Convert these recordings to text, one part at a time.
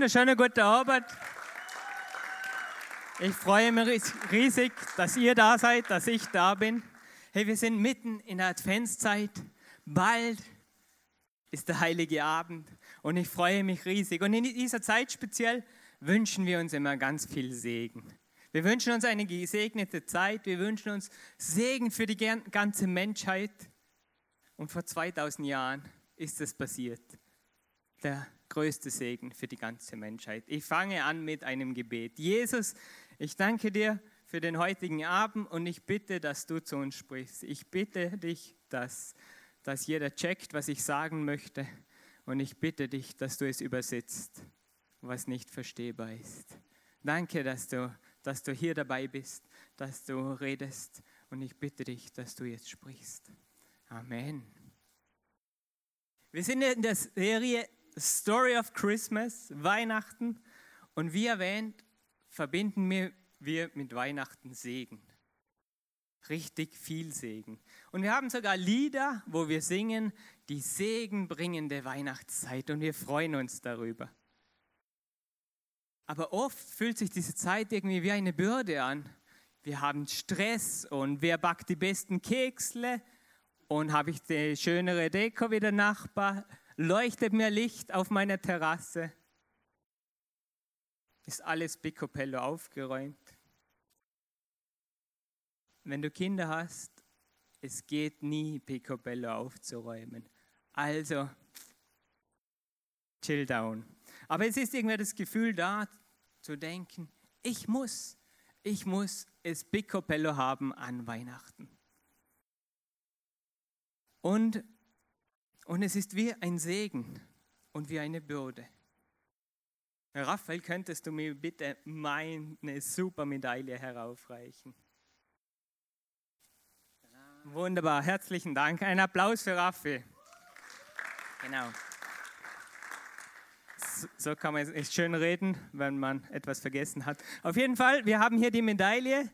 Wunderschönen guten Abend. Ich freue mich riesig, dass ihr da seid, dass ich da bin. Hey, wir sind mitten in der Adventszeit. Bald ist der heilige Abend und ich freue mich riesig. Und in dieser Zeit speziell wünschen wir uns immer ganz viel Segen. Wir wünschen uns eine gesegnete Zeit. Wir wünschen uns Segen für die ganze Menschheit. Und vor 2000 Jahren ist es passiert. Der größte Segen für die ganze Menschheit. Ich fange an mit einem Gebet. Jesus, ich danke dir für den heutigen Abend und ich bitte, dass du zu uns sprichst. Ich bitte dich, dass, dass jeder checkt, was ich sagen möchte. Und ich bitte dich, dass du es übersetzt, was nicht verstehbar ist. Danke, dass du, dass du hier dabei bist, dass du redest. Und ich bitte dich, dass du jetzt sprichst. Amen. Wir sind in der Serie Story of Christmas, Weihnachten. Und wie erwähnt, verbinden wir mit Weihnachten Segen. Richtig viel Segen. Und wir haben sogar Lieder, wo wir singen, die segenbringende Weihnachtszeit. Und wir freuen uns darüber. Aber oft fühlt sich diese Zeit irgendwie wie eine Bürde an. Wir haben Stress und wer backt die besten Keksle und habe ich die schönere Deko wie der Nachbar leuchtet mir Licht auf meiner Terrasse. Ist alles picobello aufgeräumt. Wenn du Kinder hast, es geht nie picobello aufzuräumen. Also, chill down. Aber es ist irgendwie das Gefühl da, zu denken, ich muss, ich muss es picobello haben an Weihnachten. Und und es ist wie ein Segen und wie eine Bürde. Raphael, könntest du mir bitte meine super Medaille heraufreichen? Wunderbar, herzlichen Dank. Ein Applaus für Raphael. Genau. So kann man schön reden, wenn man etwas vergessen hat. Auf jeden Fall, wir haben hier die Medaille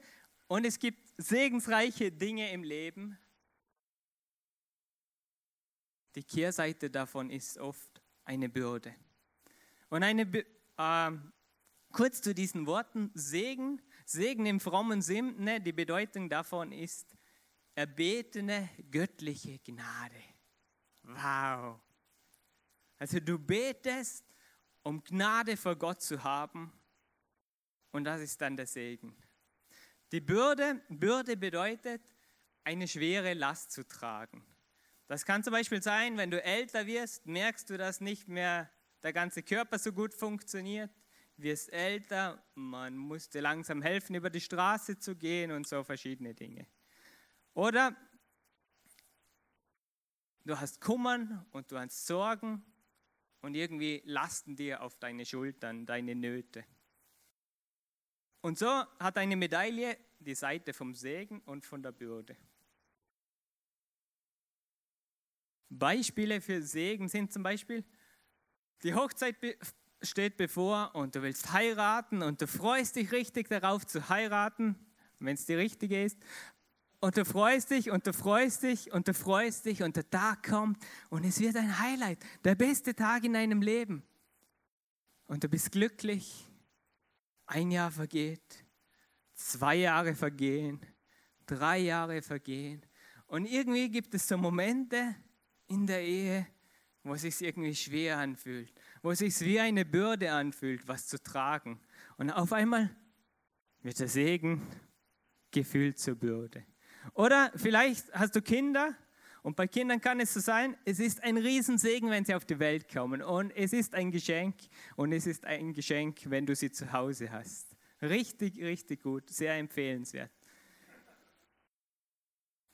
und es gibt segensreiche Dinge im Leben, die Kehrseite davon ist oft eine Bürde. Und eine, äh, kurz zu diesen Worten, Segen, Segen im frommen Sinne, die Bedeutung davon ist erbetene göttliche Gnade. Wow. Also du betest, um Gnade vor Gott zu haben und das ist dann der Segen. Die Bürde, Bürde bedeutet, eine schwere Last zu tragen. Das kann zum Beispiel sein, wenn du älter wirst, merkst du, dass nicht mehr der ganze Körper so gut funktioniert, wirst älter, man muss dir langsam helfen, über die Straße zu gehen und so verschiedene Dinge. Oder du hast Kummern und du hast Sorgen und irgendwie lasten dir auf deine Schultern deine Nöte. Und so hat eine Medaille die Seite vom Segen und von der Bürde. Beispiele für Segen sind zum Beispiel, die Hochzeit steht bevor und du willst heiraten und du freust dich richtig darauf zu heiraten, wenn es die richtige ist. Und du freust dich und du freust dich und du freust dich und der Tag kommt und es wird ein Highlight, der beste Tag in deinem Leben. Und du bist glücklich. Ein Jahr vergeht, zwei Jahre vergehen, drei Jahre vergehen. Und irgendwie gibt es so Momente, in der Ehe, wo es sich irgendwie schwer anfühlt, wo es sich wie eine Bürde anfühlt, was zu tragen. Und auf einmal wird der Segen gefühlt zur Bürde. Oder vielleicht hast du Kinder und bei Kindern kann es so sein, es ist ein Riesensegen, wenn sie auf die Welt kommen. Und es ist ein Geschenk und es ist ein Geschenk, wenn du sie zu Hause hast. Richtig, richtig gut, sehr empfehlenswert.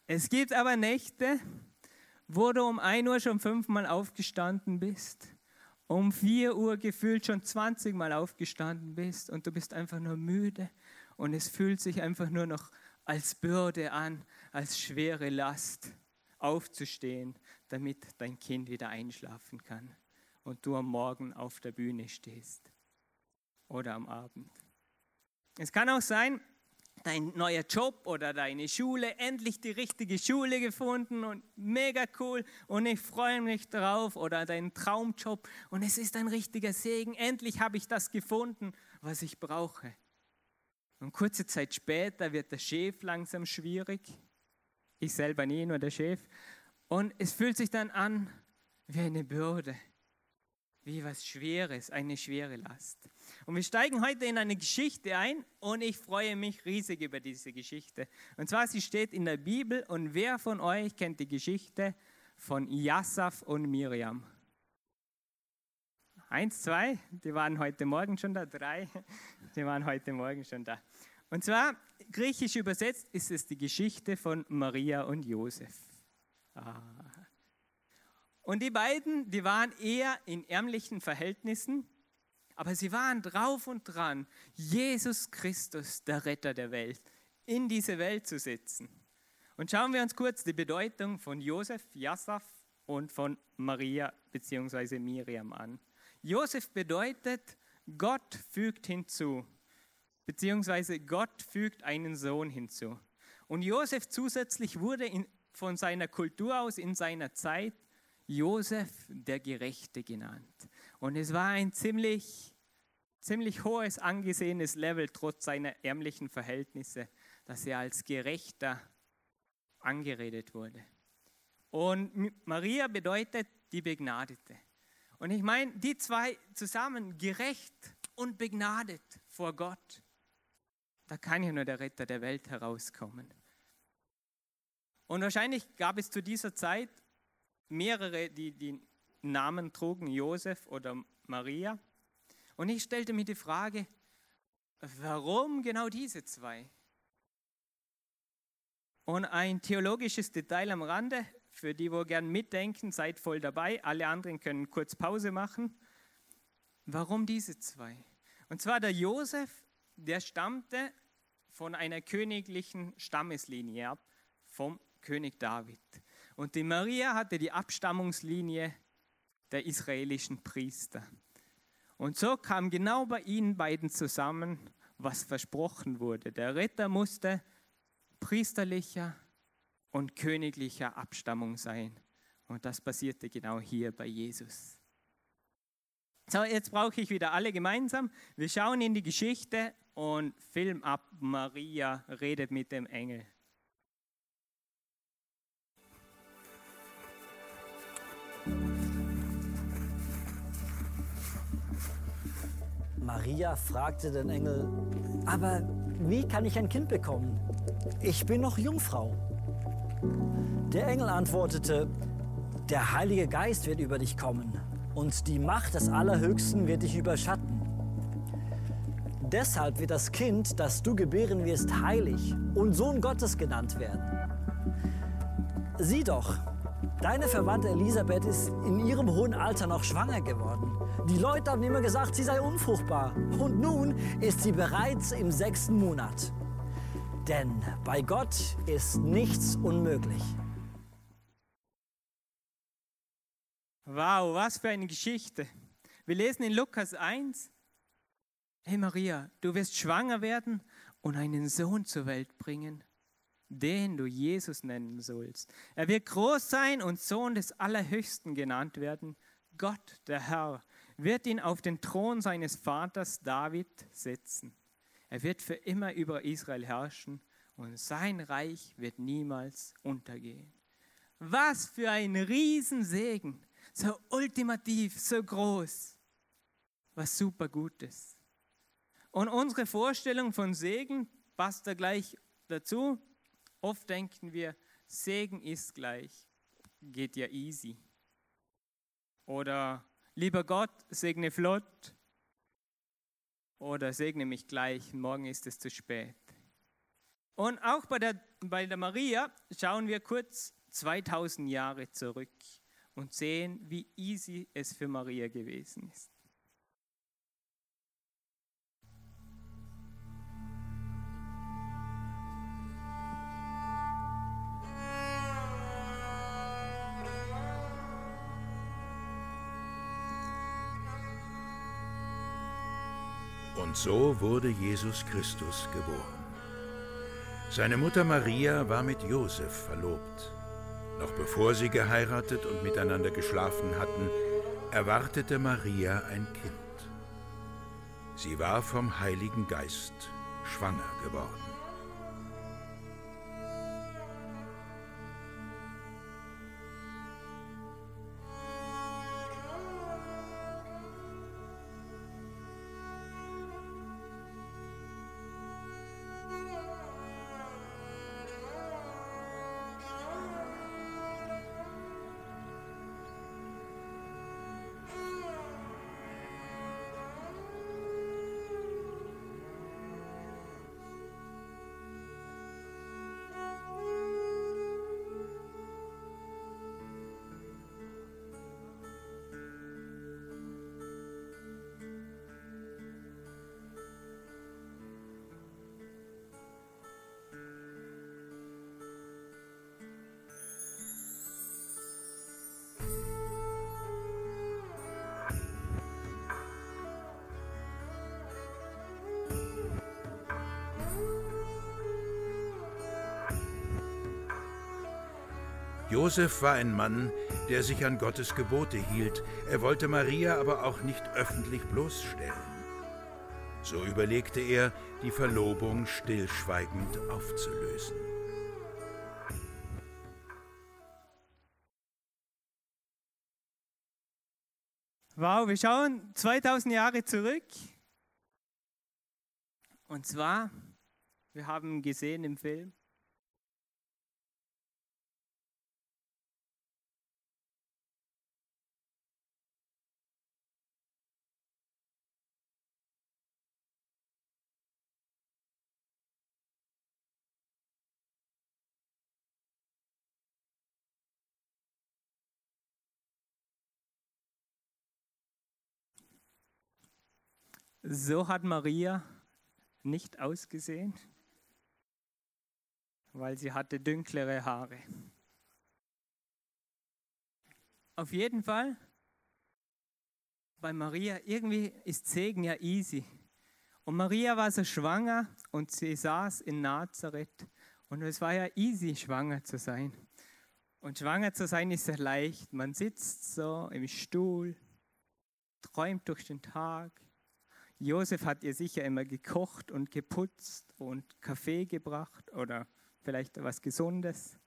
Es gibt aber Nächte, wo du um 1 Uhr schon fünfmal aufgestanden bist, um 4 Uhr gefühlt schon 20 Mal aufgestanden bist und du bist einfach nur müde und es fühlt sich einfach nur noch als Bürde an, als schwere Last aufzustehen, damit dein Kind wieder einschlafen kann und du am Morgen auf der Bühne stehst oder am Abend. Es kann auch sein, dein neuer Job oder deine Schule, endlich die richtige Schule gefunden und mega cool. Und ich freue mich darauf oder dein Traumjob. Und es ist ein richtiger Segen, endlich habe ich das gefunden, was ich brauche. Und kurze Zeit später wird der Chef langsam schwierig, ich selber nie, nur der Chef, und es fühlt sich dann an wie eine Bürde, wie was Schweres, eine schwere Last. Und wir steigen heute in eine Geschichte ein und ich freue mich riesig über diese Geschichte. Und zwar, sie steht in der Bibel und wer von euch kennt die Geschichte von Yassaf und Miriam? Eins, zwei, die waren heute Morgen schon da. Drei, die waren heute Morgen schon da. Und zwar, griechisch übersetzt, ist es die Geschichte von Maria und Josef. Ah. Und die beiden, die waren eher in ärmlichen Verhältnissen aber sie waren drauf und dran, Jesus Christus, der Retter der Welt, in diese Welt zu setzen. Und schauen wir uns kurz die Bedeutung von Josef, Jassaf und von Maria bzw. Miriam an. Josef bedeutet, Gott fügt hinzu, beziehungsweise Gott fügt einen Sohn hinzu. Und Josef zusätzlich wurde in, von seiner Kultur aus in seiner Zeit Josef der Gerechte genannt. Und es war ein ziemlich, ziemlich hohes angesehenes Level, trotz seiner ärmlichen Verhältnisse, dass er als Gerechter angeredet wurde. Und Maria bedeutet die Begnadete. Und ich meine, die zwei zusammen, gerecht und begnadet vor Gott, da kann ja nur der Retter der Welt herauskommen. Und wahrscheinlich gab es zu dieser Zeit mehrere, die, die Namen trugen, Josef oder Maria. Und ich stellte mir die Frage, warum genau diese zwei? Und ein theologisches Detail am Rande, für die, wo gern mitdenken, seid voll dabei. Alle anderen können kurz Pause machen. Warum diese zwei? Und zwar der Josef, der stammte von einer königlichen Stammeslinie ab, vom König David. Und die Maria hatte die Abstammungslinie der israelischen Priester. Und so kam genau bei ihnen beiden zusammen, was versprochen wurde. Der Retter musste priesterlicher und königlicher Abstammung sein. Und das passierte genau hier bei Jesus. So, jetzt brauche ich wieder alle gemeinsam. Wir schauen in die Geschichte und Film ab. Maria redet mit dem Engel. Maria fragte den Engel, aber wie kann ich ein Kind bekommen? Ich bin noch Jungfrau. Der Engel antwortete, der Heilige Geist wird über dich kommen und die Macht des Allerhöchsten wird dich überschatten. Deshalb wird das Kind, das du gebären wirst, heilig und Sohn Gottes genannt werden. Sieh doch, Deine Verwandte Elisabeth ist in ihrem hohen Alter noch schwanger geworden. Die Leute haben immer gesagt, sie sei unfruchtbar. Und nun ist sie bereits im sechsten Monat. Denn bei Gott ist nichts unmöglich. Wow, was für eine Geschichte. Wir lesen in Lukas 1, hey Maria, du wirst schwanger werden und einen Sohn zur Welt bringen den du Jesus nennen sollst. Er wird groß sein und Sohn des Allerhöchsten genannt werden. Gott, der Herr, wird ihn auf den Thron seines Vaters David setzen. Er wird für immer über Israel herrschen und sein Reich wird niemals untergehen. Was für ein Riesensegen, so ultimativ, so groß, was super Gutes. Und unsere Vorstellung von Segen passt da gleich dazu. Oft denken wir, Segen ist gleich, geht ja easy. Oder lieber Gott, segne flott. oder segne mich gleich, morgen ist es zu spät. Und auch bei der, bei der Maria schauen wir kurz 2000 Jahre zurück und sehen, wie easy es für Maria gewesen ist. So wurde Jesus Christus geboren. Seine Mutter Maria war mit Josef verlobt. Noch bevor sie geheiratet und miteinander geschlafen hatten, erwartete Maria ein Kind. Sie war vom Heiligen Geist schwanger geworden. Josef war ein Mann, der sich an Gottes Gebote hielt. Er wollte Maria aber auch nicht öffentlich bloßstellen. So überlegte er, die Verlobung stillschweigend aufzulösen. Wow, wir schauen 2000 Jahre zurück. Und zwar, wir haben gesehen im Film, So hat Maria nicht ausgesehen, weil sie hatte dünklere Haare. Auf jeden Fall, bei Maria, irgendwie ist Segen ja easy. Und Maria war so schwanger und sie saß in Nazareth. Und es war ja easy, schwanger zu sein. Und schwanger zu sein ist ja leicht. Man sitzt so im Stuhl, träumt durch den Tag, Josef hat ihr sicher immer gekocht und geputzt und Kaffee gebracht oder vielleicht was Gesundes.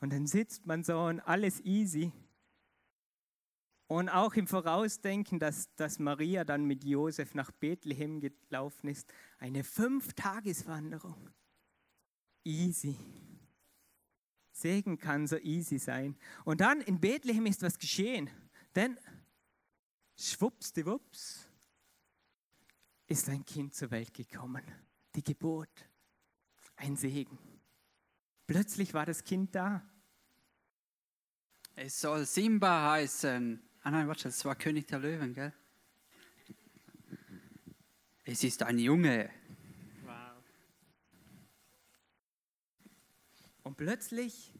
Und dann sitzt man so und alles easy. Und auch im Vorausdenken, dass, dass Maria dann mit Josef nach Bethlehem gelaufen ist, eine Fünf-Tageswanderung. Easy. Segen kann so easy sein. Und dann in Bethlehem ist was geschehen. Denn schwuppsdiwupps, ist ein Kind zur Welt gekommen. Die Geburt, ein Segen. Plötzlich war das Kind da. Es soll Simba heißen. Ah nein, warte, das war König der Löwen, gell? Es ist ein Junge. Wow. Und plötzlich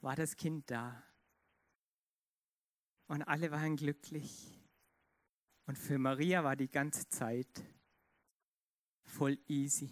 war das Kind da. Und alle waren glücklich. Und für Maria war die ganze Zeit voll easy.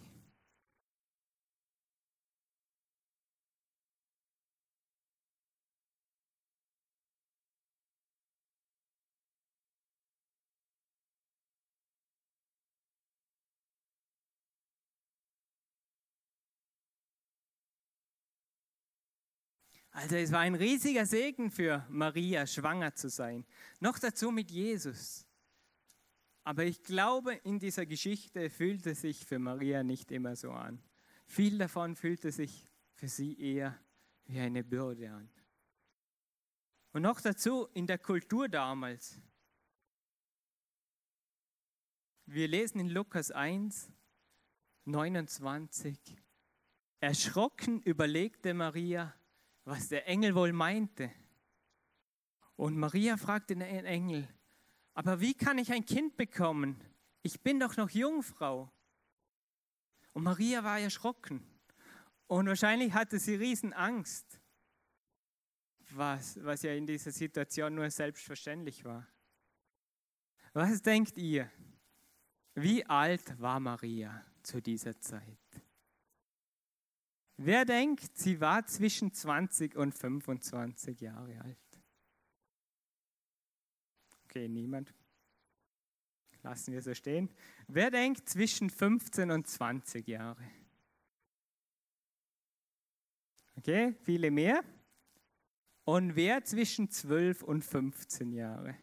Also es war ein riesiger Segen für Maria, schwanger zu sein. Noch dazu mit Jesus. Aber ich glaube, in dieser Geschichte fühlte sich für Maria nicht immer so an. Viel davon fühlte sich für sie eher wie eine Bürde an. Und noch dazu in der Kultur damals. Wir lesen in Lukas 1, 29. Erschrocken überlegte Maria, was der Engel wohl meinte. Und Maria fragte den Engel, aber wie kann ich ein Kind bekommen? Ich bin doch noch Jungfrau. Und Maria war erschrocken. Und wahrscheinlich hatte sie Riesenangst, was, was ja in dieser Situation nur selbstverständlich war. Was denkt ihr? Wie alt war Maria zu dieser Zeit? Wer denkt, sie war zwischen 20 und 25 Jahre alt? Okay, niemand. Lassen wir so stehen. Wer denkt zwischen 15 und 20 Jahre? Okay, viele mehr. Und wer zwischen 12 und 15 Jahre?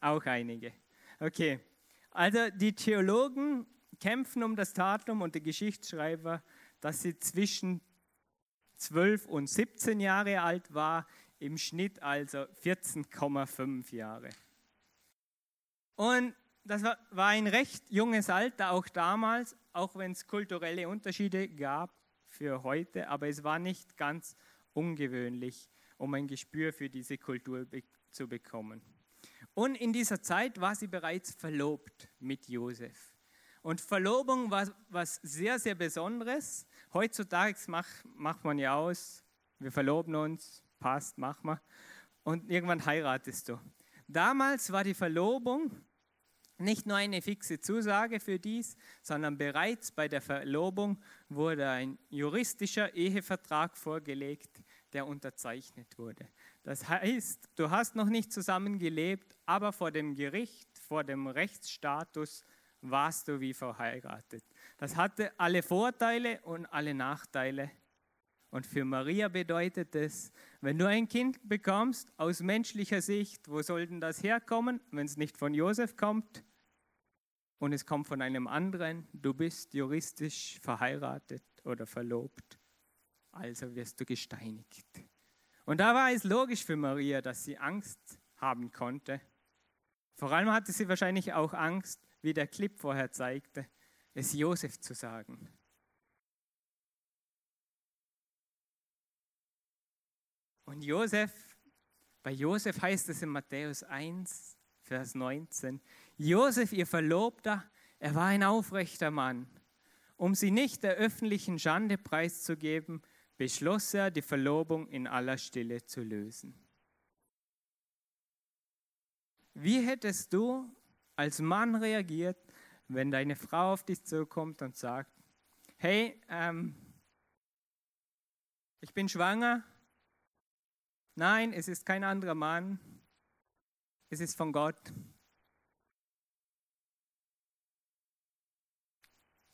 Auch einige. Okay, also die Theologen kämpfen um das Datum und die Geschichtsschreiber, dass sie zwischen 12 und 17 Jahre alt war, im Schnitt also 14,5 Jahre. Und das war, ein recht junges Alter, auch damals, auch wenn es kulturelle Unterschiede gab für heute, aber es war nicht ganz ungewöhnlich, um ein Gespür für diese Kultur be zu bekommen. Und in dieser Zeit war sie bereits verlobt mit Josef. Und Verlobung war was sehr, sehr Besonderes. Heutzutage macht, macht man ja aus, wir verloben uns, passt, mach mal. Und irgendwann heiratest du. Damals war die Verlobung nicht nur eine fixe Zusage für dies, sondern bereits bei der Verlobung wurde ein juristischer Ehevertrag vorgelegt, der unterzeichnet wurde. Das heißt, du hast noch nicht zusammen gelebt, aber vor dem Gericht, vor dem Rechtsstatus warst du wie verheiratet. Das hatte alle Vorteile und alle Nachteile. Und für Maria bedeutet es, wenn du ein Kind bekommst, aus menschlicher Sicht, wo soll denn das herkommen, wenn es nicht von Josef kommt und es kommt von einem anderen, du bist juristisch verheiratet oder verlobt, also wirst du gesteinigt. Und da war es logisch für Maria, dass sie Angst haben konnte. Vor allem hatte sie wahrscheinlich auch Angst, wie der Clip vorher zeigte, es Josef zu sagen. Und Josef, bei Josef heißt es in Matthäus 1, Vers 19, Josef, ihr Verlobter, er war ein aufrechter Mann. Um sie nicht der öffentlichen Schande preiszugeben, beschloss er, die Verlobung in aller Stille zu lösen. Wie hättest du als Mann reagiert, wenn deine Frau auf dich zukommt und sagt, hey, ähm, ich bin schwanger, Nein, es ist kein anderer Mann. Es ist von Gott.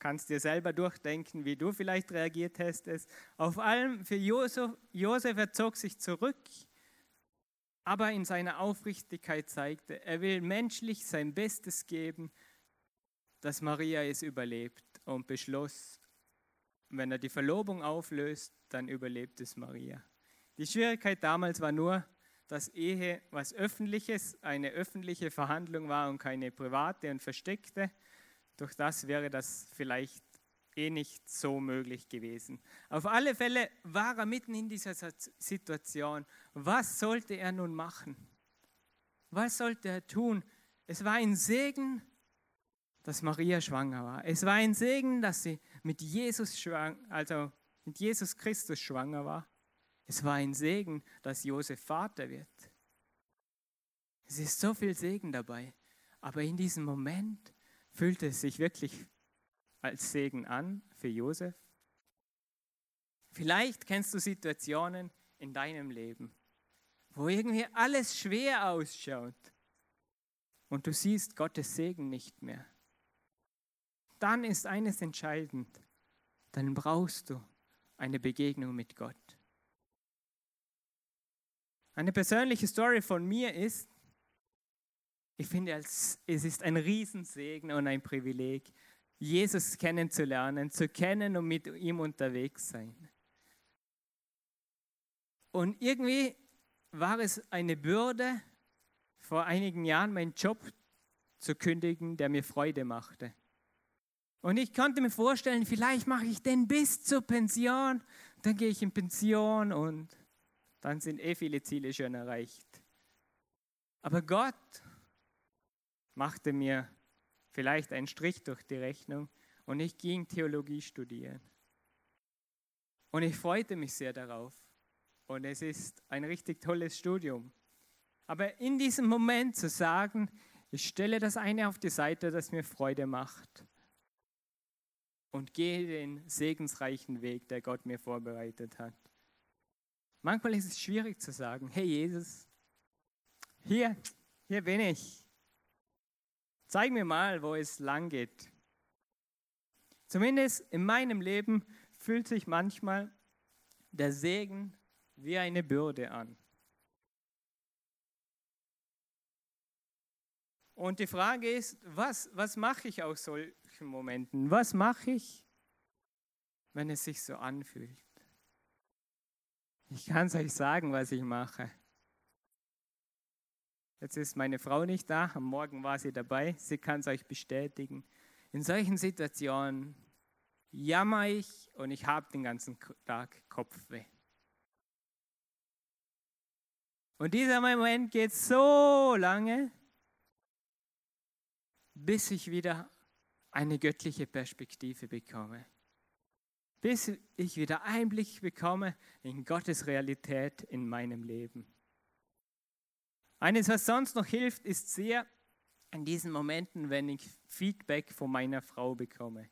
Kannst dir selber durchdenken, wie du vielleicht reagiert hättest. Auf allem für Josef, Josef, er zog sich zurück, aber in seiner Aufrichtigkeit zeigte, er will menschlich sein Bestes geben, dass Maria es überlebt und beschloss, wenn er die Verlobung auflöst, dann überlebt es Maria. Die Schwierigkeit damals war nur, dass Ehe was Öffentliches, eine öffentliche Verhandlung war und keine private und versteckte. Durch das wäre das vielleicht eh nicht so möglich gewesen. Auf alle Fälle war er mitten in dieser Situation. Was sollte er nun machen? Was sollte er tun? Es war ein Segen, dass Maria schwanger war. Es war ein Segen, dass sie mit Jesus, schwang, also mit Jesus Christus schwanger war. Es war ein Segen, dass Josef Vater wird. Es ist so viel Segen dabei. Aber in diesem Moment fühlte es sich wirklich als Segen an für Josef. Vielleicht kennst du Situationen in deinem Leben, wo irgendwie alles schwer ausschaut und du siehst Gottes Segen nicht mehr. Dann ist eines entscheidend. Dann brauchst du eine Begegnung mit Gott. Eine persönliche Story von mir ist, ich finde, es ist ein Riesensegen und ein Privileg, Jesus kennenzulernen, zu kennen und mit ihm unterwegs sein. Und irgendwie war es eine Bürde, vor einigen Jahren meinen Job zu kündigen, der mir Freude machte. Und ich konnte mir vorstellen, vielleicht mache ich den bis zur Pension, dann gehe ich in Pension und dann sind eh viele Ziele schon erreicht. Aber Gott machte mir vielleicht einen Strich durch die Rechnung und ich ging Theologie studieren. Und ich freute mich sehr darauf. Und es ist ein richtig tolles Studium. Aber in diesem Moment zu sagen, ich stelle das eine auf die Seite, das mir Freude macht und gehe den segensreichen Weg, der Gott mir vorbereitet hat. Manchmal ist es schwierig zu sagen, hey Jesus, hier, hier bin ich. Zeig mir mal, wo es lang geht. Zumindest in meinem Leben fühlt sich manchmal der Segen wie eine Bürde an. Und die Frage ist, was, was mache ich aus solchen Momenten? Was mache ich, wenn es sich so anfühlt? Ich kann es euch sagen, was ich mache. Jetzt ist meine Frau nicht da, am Morgen war sie dabei, sie kann es euch bestätigen. In solchen Situationen jammer ich und ich habe den ganzen Tag Kopfweh. Und dieser Moment geht so lange, bis ich wieder eine göttliche Perspektive bekomme. Bis ich wieder Einblick bekomme in Gottes Realität in meinem Leben. Eines, was sonst noch hilft, ist sehr in diesen Momenten, wenn ich Feedback von meiner Frau bekomme.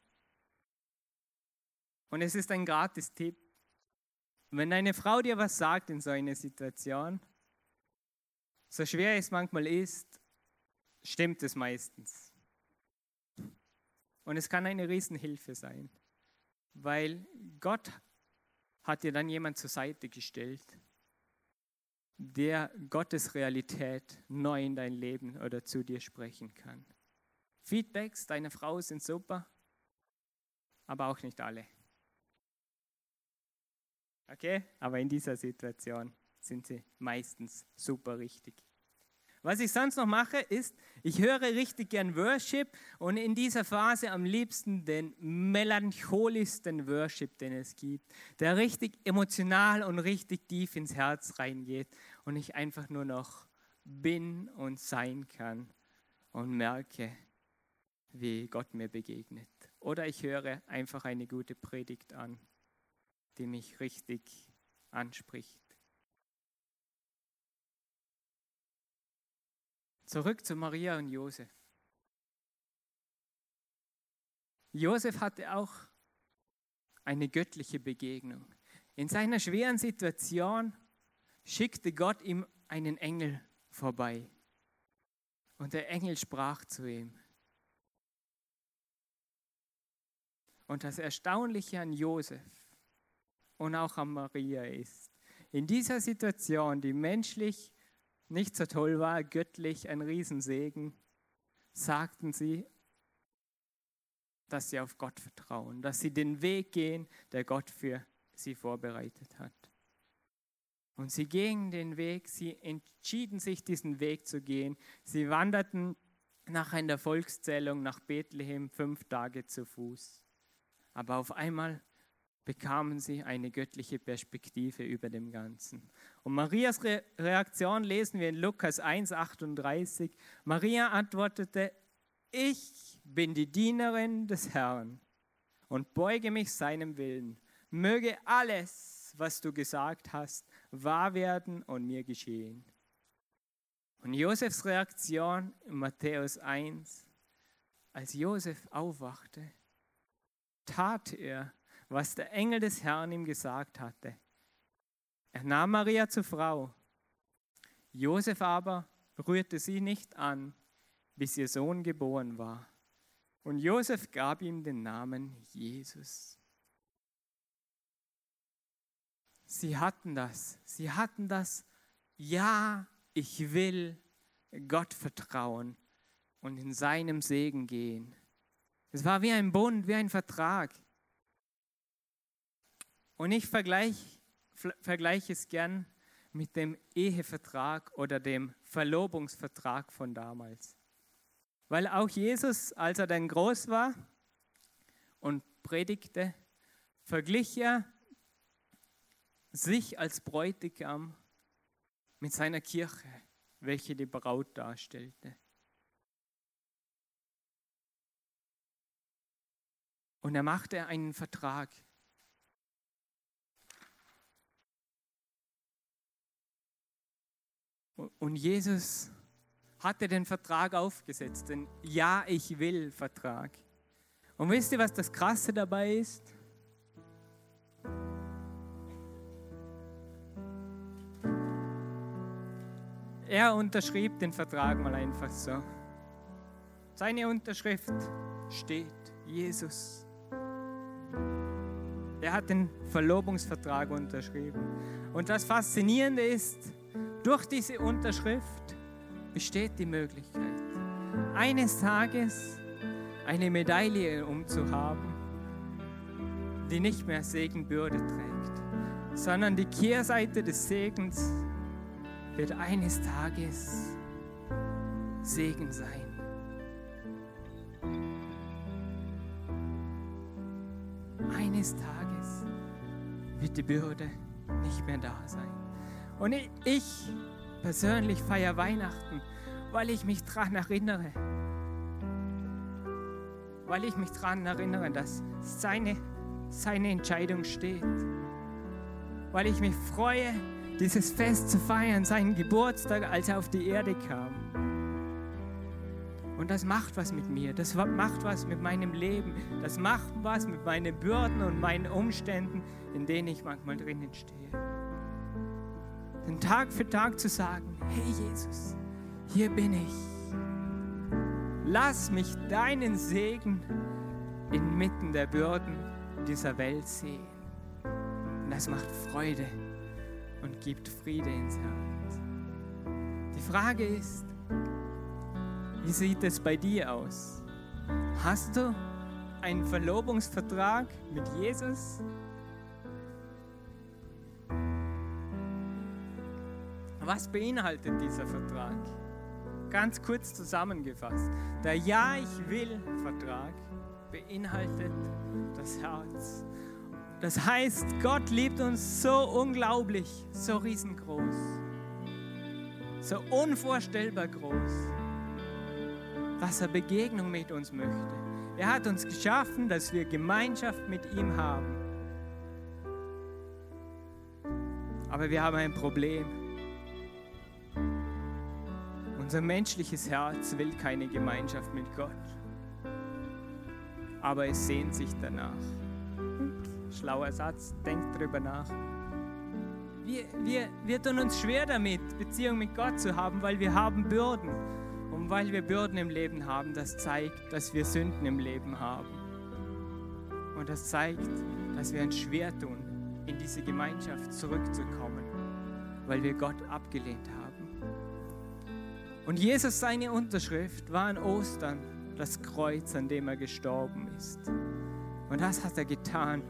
Und es ist ein gratis Tipp. Wenn eine Frau dir was sagt in so einer Situation, so schwer es manchmal ist, stimmt es meistens. Und es kann eine Riesenhilfe sein, weil Gott hat dir dann jemand zur Seite gestellt, der Gottes Realität neu in dein Leben oder zu dir sprechen kann. Feedbacks deiner Frau sind super, aber auch nicht alle. Okay? Aber in dieser Situation sind sie meistens super richtig. Was ich sonst noch mache, ist, ich höre richtig gern Worship und in dieser Phase am liebsten den melancholischsten Worship, den es gibt, der richtig emotional und richtig tief ins Herz reingeht und ich einfach nur noch bin und sein kann und merke, wie Gott mir begegnet. Oder ich höre einfach eine gute Predigt an, die mich richtig anspricht. Zurück zu Maria und Josef. Josef hatte auch eine göttliche Begegnung. In seiner schweren Situation schickte Gott ihm einen Engel vorbei. Und der Engel sprach zu ihm. Und das Erstaunliche an Josef und auch an Maria ist, in dieser Situation, die menschlich nicht so toll war, göttlich ein Riesensegen, sagten sie, dass sie auf Gott vertrauen, dass sie den Weg gehen, der Gott für sie vorbereitet hat. Und sie gingen den Weg, sie entschieden sich, diesen Weg zu gehen. Sie wanderten nach einer Volkszählung nach Bethlehem fünf Tage zu Fuß. Aber auf einmal bekamen sie eine göttliche Perspektive über dem Ganzen. Und Marias Re Reaktion lesen wir in Lukas 1,38. Maria antwortete, ich bin die Dienerin des Herrn und beuge mich seinem Willen. Möge alles, was du gesagt hast, wahr werden und mir geschehen. Und Josefs Reaktion in Matthäus 1, als Josef aufwachte, tat er, was der Engel des Herrn ihm gesagt hatte. Er nahm Maria zur Frau. Josef aber rührte sie nicht an, bis ihr Sohn geboren war. Und Josef gab ihm den Namen Jesus. Sie hatten das. Sie hatten das. Ja, ich will Gott vertrauen und in seinem Segen gehen. Es war wie ein Bund, wie ein Vertrag. Und ich vergleiche vergleich es gern mit dem Ehevertrag oder dem Verlobungsvertrag von damals. Weil auch Jesus, als er dann groß war und predigte, verglich er sich als Bräutigam mit seiner Kirche, welche die Braut darstellte. Und er machte einen Vertrag. Und Jesus hatte den Vertrag aufgesetzt, den Ja, ich will Vertrag. Und wisst ihr, was das Krasse dabei ist? Er unterschrieb den Vertrag mal einfach so. Seine Unterschrift steht Jesus. Er hat den Verlobungsvertrag unterschrieben. Und das Faszinierende ist, durch diese Unterschrift besteht die Möglichkeit, eines Tages eine Medaille umzuhaben, die nicht mehr Segenbürde trägt, sondern die Kehrseite des Segens wird eines Tages Segen sein. Eines Tages wird die Bürde nicht mehr da sein. Und ich persönlich feiere Weihnachten, weil ich mich daran erinnere. Weil ich mich daran erinnere, dass seine, seine Entscheidung steht. Weil ich mich freue, dieses Fest zu feiern, seinen Geburtstag, als er auf die Erde kam. Und das macht was mit mir, das macht was mit meinem Leben, das macht was mit meinen Bürden und meinen Umständen, in denen ich manchmal drinnen stehe. Denn Tag für Tag zu sagen, hey Jesus, hier bin ich. Lass mich deinen Segen inmitten der Bürden dieser Welt sehen. Und das macht Freude und gibt Friede ins Herz. Die Frage ist, wie sieht es bei dir aus? Hast du einen Verlobungsvertrag mit Jesus? Was beinhaltet dieser Vertrag? Ganz kurz zusammengefasst. Der Ja, ich will Vertrag beinhaltet das Herz. Das heißt, Gott liebt uns so unglaublich, so riesengroß, so unvorstellbar groß dass er Begegnung mit uns möchte. Er hat uns geschaffen, dass wir Gemeinschaft mit ihm haben. Aber wir haben ein Problem. Unser menschliches Herz will keine Gemeinschaft mit Gott. Aber es sehnt sich danach. Schlauer Satz, denkt drüber nach. Wir, wir, wir tun uns schwer damit, Beziehung mit Gott zu haben, weil wir haben Bürden. Und weil wir Bürden im Leben haben, das zeigt, dass wir Sünden im Leben haben. Und das zeigt, dass wir uns schwer tun, in diese Gemeinschaft zurückzukommen, weil wir Gott abgelehnt haben. Und Jesus, seine Unterschrift war an Ostern das Kreuz, an dem er gestorben ist. Und das hat er getan,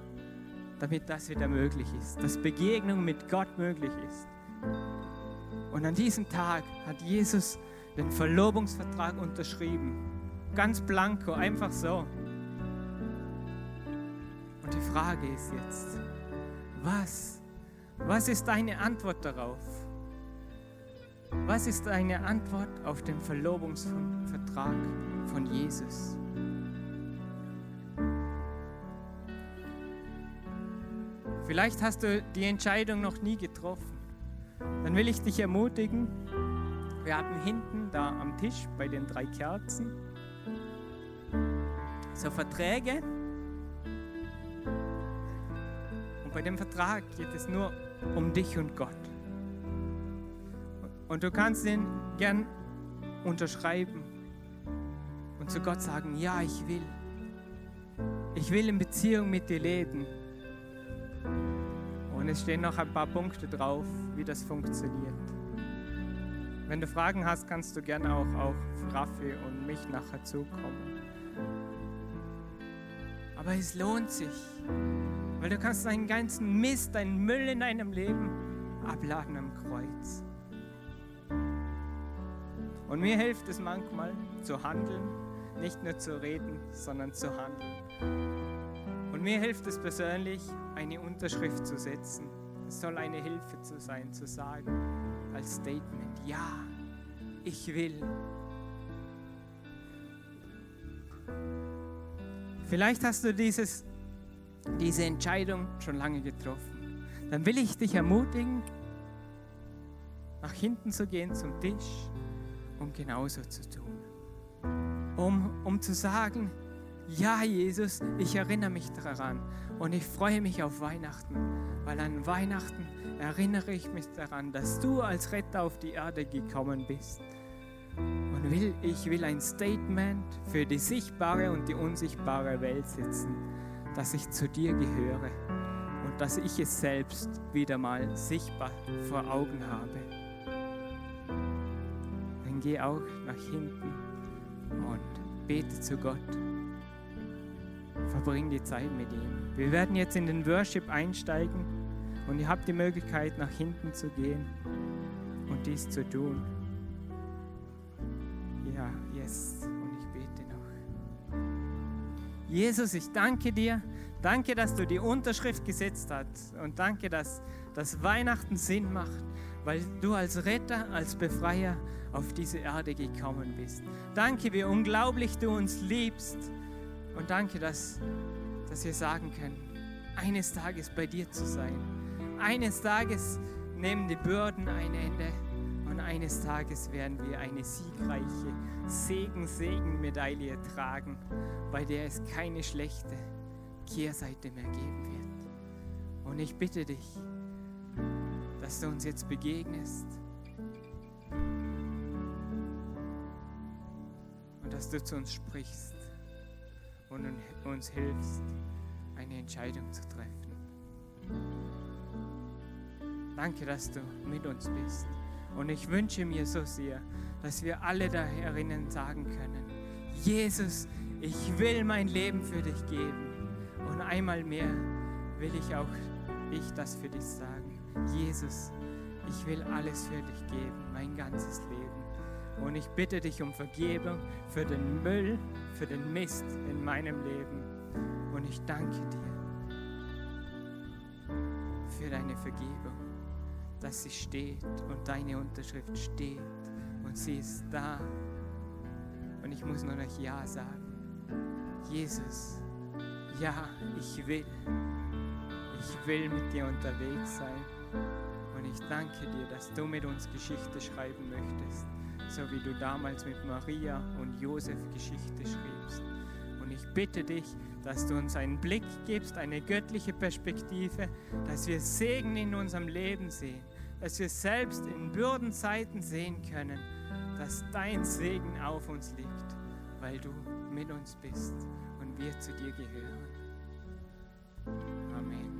damit das wieder möglich ist, dass Begegnung mit Gott möglich ist. Und an diesem Tag hat Jesus den Verlobungsvertrag unterschrieben. Ganz blanko, einfach so. Und die Frage ist jetzt, was? Was ist deine Antwort darauf? Was ist deine Antwort auf den Verlobungsvertrag von Jesus? Vielleicht hast du die Entscheidung noch nie getroffen. Dann will ich dich ermutigen, wir hatten hinten da am Tisch bei den drei Kerzen so Verträge. Und bei dem Vertrag geht es nur um dich und Gott. Und du kannst ihn gern unterschreiben und zu Gott sagen, ja, ich will. Ich will in Beziehung mit dir leben. Und es stehen noch ein paar Punkte drauf, wie das funktioniert. Wenn du Fragen hast, kannst du gerne auch auf Raffi und mich nachher zukommen. Aber es lohnt sich, weil du kannst deinen ganzen Mist, deinen Müll in deinem Leben abladen am Kreuz. Und mir hilft es manchmal zu handeln, nicht nur zu reden, sondern zu handeln. Und mir hilft es persönlich, eine Unterschrift zu setzen. Es soll eine Hilfe zu sein, zu sagen als Statement, ja, ich will. Vielleicht hast du dieses, diese Entscheidung schon lange getroffen. Dann will ich dich ermutigen, nach hinten zu gehen zum Tisch und genauso zu tun. Um, um zu sagen, ja Jesus, ich erinnere mich daran und ich freue mich auf Weihnachten, weil an Weihnachten erinnere ich mich daran, dass du als Retter auf die Erde gekommen bist. Und will, ich will ein Statement für die sichtbare und die unsichtbare Welt setzen, dass ich zu dir gehöre und dass ich es selbst wieder mal sichtbar vor Augen habe. Geh auch nach hinten und bete zu Gott. Verbring die Zeit mit ihm. Wir werden jetzt in den Worship einsteigen und ihr habt die Möglichkeit, nach hinten zu gehen und dies zu tun. Ja, yes. Und ich bete noch. Jesus, ich danke dir. Danke, dass du die Unterschrift gesetzt hast. Und danke, dass das Weihnachten Sinn macht, weil du als Retter, als Befreier auf diese Erde gekommen bist. Danke, wie unglaublich du uns liebst. Und danke, dass, dass wir sagen können, eines Tages bei dir zu sein. Eines Tages nehmen die Bürden ein Ende und eines Tages werden wir eine siegreiche Segen-Segen-Medaille tragen, bei der es keine schlechte Kehrseite mehr geben wird. Und ich bitte dich, dass du uns jetzt begegnest und dass du zu uns sprichst und uns hilfst, eine Entscheidung zu treffen. Danke, dass du mit uns bist. Und ich wünsche mir so sehr, dass wir alle da herinnen sagen können, Jesus, ich will mein Leben für dich geben. Und einmal mehr will ich auch ich das für dich sagen. Jesus, ich will alles für dich geben, mein ganzes Leben. Und ich bitte dich um Vergebung für den Müll, für den Mist in meinem Leben. Und ich danke dir für deine Vergebung, dass sie steht und deine Unterschrift steht und sie ist da. Und ich muss nur noch Ja sagen. Jesus, ja, ich will. Ich will mit dir unterwegs sein. Ich danke dir, dass du mit uns Geschichte schreiben möchtest, so wie du damals mit Maria und Josef Geschichte schriebst. Und ich bitte dich, dass du uns einen Blick gibst, eine göttliche Perspektive, dass wir Segen in unserem Leben sehen, dass wir selbst in Bürdenzeiten sehen können, dass dein Segen auf uns liegt, weil du mit uns bist und wir zu dir gehören. Amen.